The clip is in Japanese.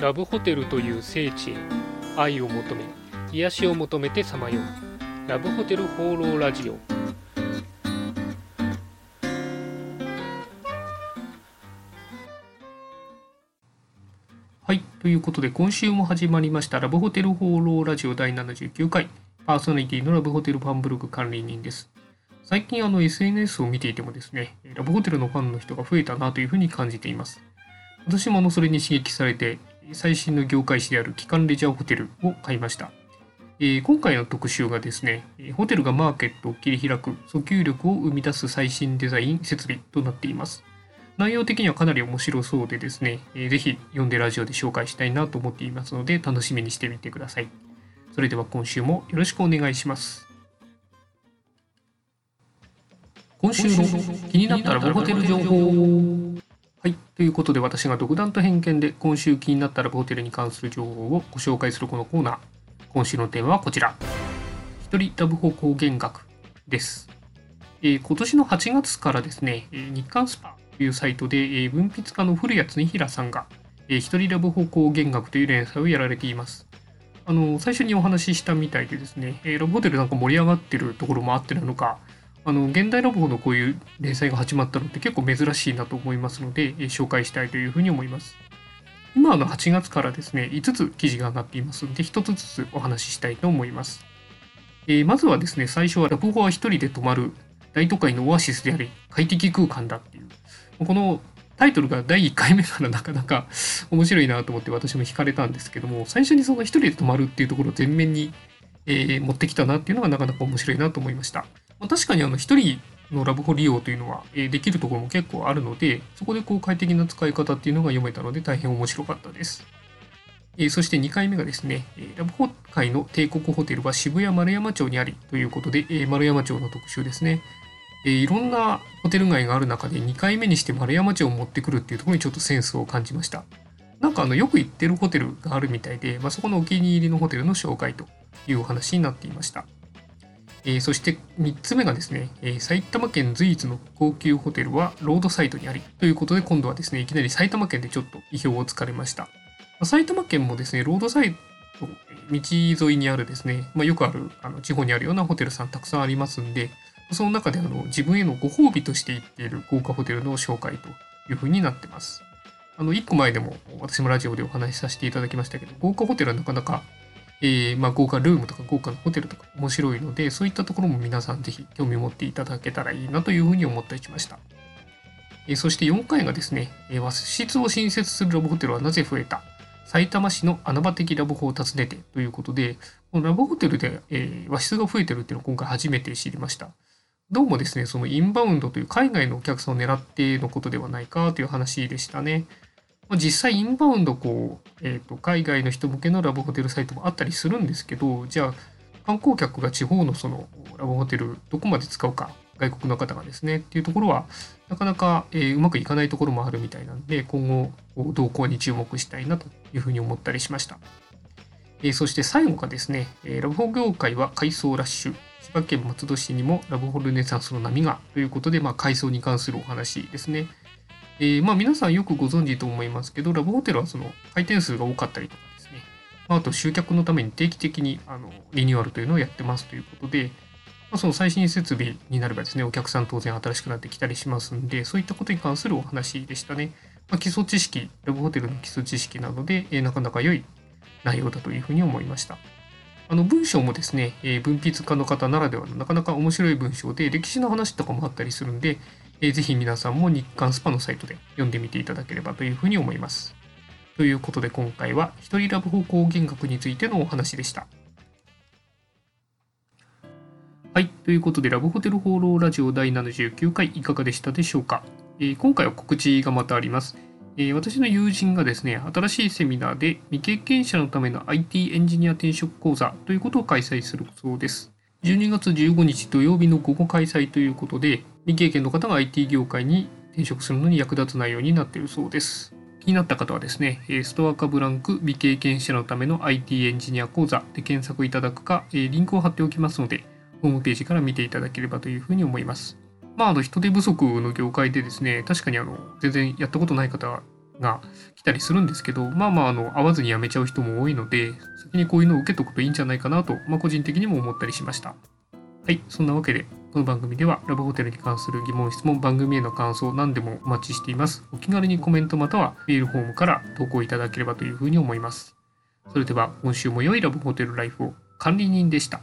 ラブホテルという聖地へ愛を求め癒しを求めてさまよう。ラブホテル放浪ラジオ。はいということで今週も始まりましたラブホテル放浪ラジオ第79回。パーソナリティのラブホテルファンブルグ管理人です。最近あの SNS を見ていてもですねラブホテルのファンの人が増えたなというふうに感じています。私もあのそれに刺激されて最新の業界誌である機関レジャーホテルを買いました。えー、今回の特集がですね、ホテルがマーケットを切り開く訴求力を生み出す最新デザイン設備となっています。内容的にはかなり面白そうでですね、えー、ぜひ読んでラジオで紹介したいなと思っていますので楽しみにしてみてください。それでは今週もよろしくお願いします。今週の気になったらホテル情報はい。ということで私が独断と偏見で今週気になったラブホテルに関する情報をご紹介するこのコーナー。今週のテーマはこちら。一人ラブホ高原学です。えー、今年の8月からですね、日刊スパというサイトで、え、文筆家の古谷恒平さんが、えー、一人ラブホ高原学という連載をやられています。あの、最初にお話ししたみたいでですね、えー、ラブホテルなんか盛り上がってるところもあってなのか、あの現代ラボのこういう連載が始まったのって結構珍しいなと思いますので、え紹介したいというふうに思います。今の8月からですね、5つ記事が上がっていますので、1つずつお話ししたいと思います。えー、まずはですね、最初はラブホは1人で泊まる大都会のオアシスであり、快適空間だっていう。このタイトルが第1回目からなかなか 面白いなと思って私も惹かれたんですけども、最初にその1人で泊まるっていうところを前面に、えー、持ってきたなっていうのがなかなか面白いなと思いました。まあ、確かにあの1人のラブホ利用というのは、えできるところも結構あるので、そこでこう快適な使い方っていうのが読めたので大変面白かったです。えそして2回目がですね、えラブホ界の帝国ホテルは渋谷丸山町にありということで、え丸山町の特集ですね。えいろんなホテル街がある中で2回目にして丸山町を持ってくるっていうところにちょっとセンスを感じました。なんかあのよく行ってるホテルがあるみたいで、まあ、そこのお気に入りのホテルの紹介というお話になっていました。えー、そして3つ目がですね、えー、埼玉県随一の高級ホテルはロードサイトにありということで今度はですねいきなり埼玉県でちょっと意表をつかれました、まあ、埼玉県もですねロードサイト道沿いにあるですね、まあ、よくあるあの地方にあるようなホテルさんたくさんありますんでその中であの自分へのご褒美として行っている豪華ホテルの紹介というふうになってますあの1個前でも私もラジオでお話しさせていただきましたけど豪華ホテルはなかなかえー、まあ、豪華ルームとか豪華なホテルとか面白いので、そういったところも皆さんぜひ興味を持っていただけたらいいなというふうに思ったりしました。えー、そして4回がですね、えー、和室を新設するラブホテルはなぜ増えた？埼玉市の穴場的ラブホを訪ねてということで、このラブホテルで、え、和室が増えてるっていうのを今回初めて知りました。どうもですね、そのインバウンドという海外のお客さんを狙ってのことではないかという話でしたね。実際インバウンドこう、えーと、海外の人向けのラブホテルサイトもあったりするんですけどじゃあ観光客が地方のそのラブホテルどこまで使うか外国の方がですねっていうところはなかなか、えー、うまくいかないところもあるみたいなんで今後動向に注目したいなというふうに思ったりしました、えー、そして最後がですね、えー、ラブホ業界は改装ラッシュ葉県松戸市にもラブホルネサンスの波がということで、まあ、改装に関するお話ですね。えー、まあ皆さんよくご存知と思いますけど、ラブホテルはその回転数が多かったりとかですね、まあ、あと集客のために定期的にあのリニューアルというのをやってますということで、まあ、その最新設備になればですね、お客さん当然新しくなってきたりしますんで、そういったことに関するお話でしたね。まあ、基礎知識、ラブホテルの基礎知識などで、えー、なかなか良い内容だというふうに思いました。あの文章もですね、えー、文筆家の方ならではのなかなか面白い文章で歴史の話とかもあったりするんで、えー、ぜひ皆さんも日刊スパのサイトで読んでみていただければというふうに思います。ということで今回は一人ラブ方向弦楽についてのお話でした。はい。ということで、ラブホテル放浪ラジオ第79回いかがでしたでしょうか、えー、今回は告知がまたあります、え、私の友人がですね、新しいセミナーで未経験者のための IT エンジニア転職講座ということを開催するそうです。12月15日土曜日の午後開催ということで、未経験の方が IT 業界に転職するのに役立つ内容になっているそうです。気になった方はですね、ストアカブランク未経験者のための IT エンジニア講座で検索いただくか、リンクを貼っておきますので、ホームページから見ていただければというふうに思います。まあ、あの人手不足の業界でですね、確かにあの全然やったことない方が来たりするんですけどまあまああの会わずに辞めちゃう人も多いので先にこういうのを受けとくといいんじゃないかなと、まあ、個人的にも思ったりしました。はいそんなわけでこの番組ではラブホテルに関する疑問質問番組への感想何でもお待ちしています。お気軽にコメントまたはメールフォームから投稿いただければというふうに思います。それでは今週も良いラブホテルライフを。管理人でした。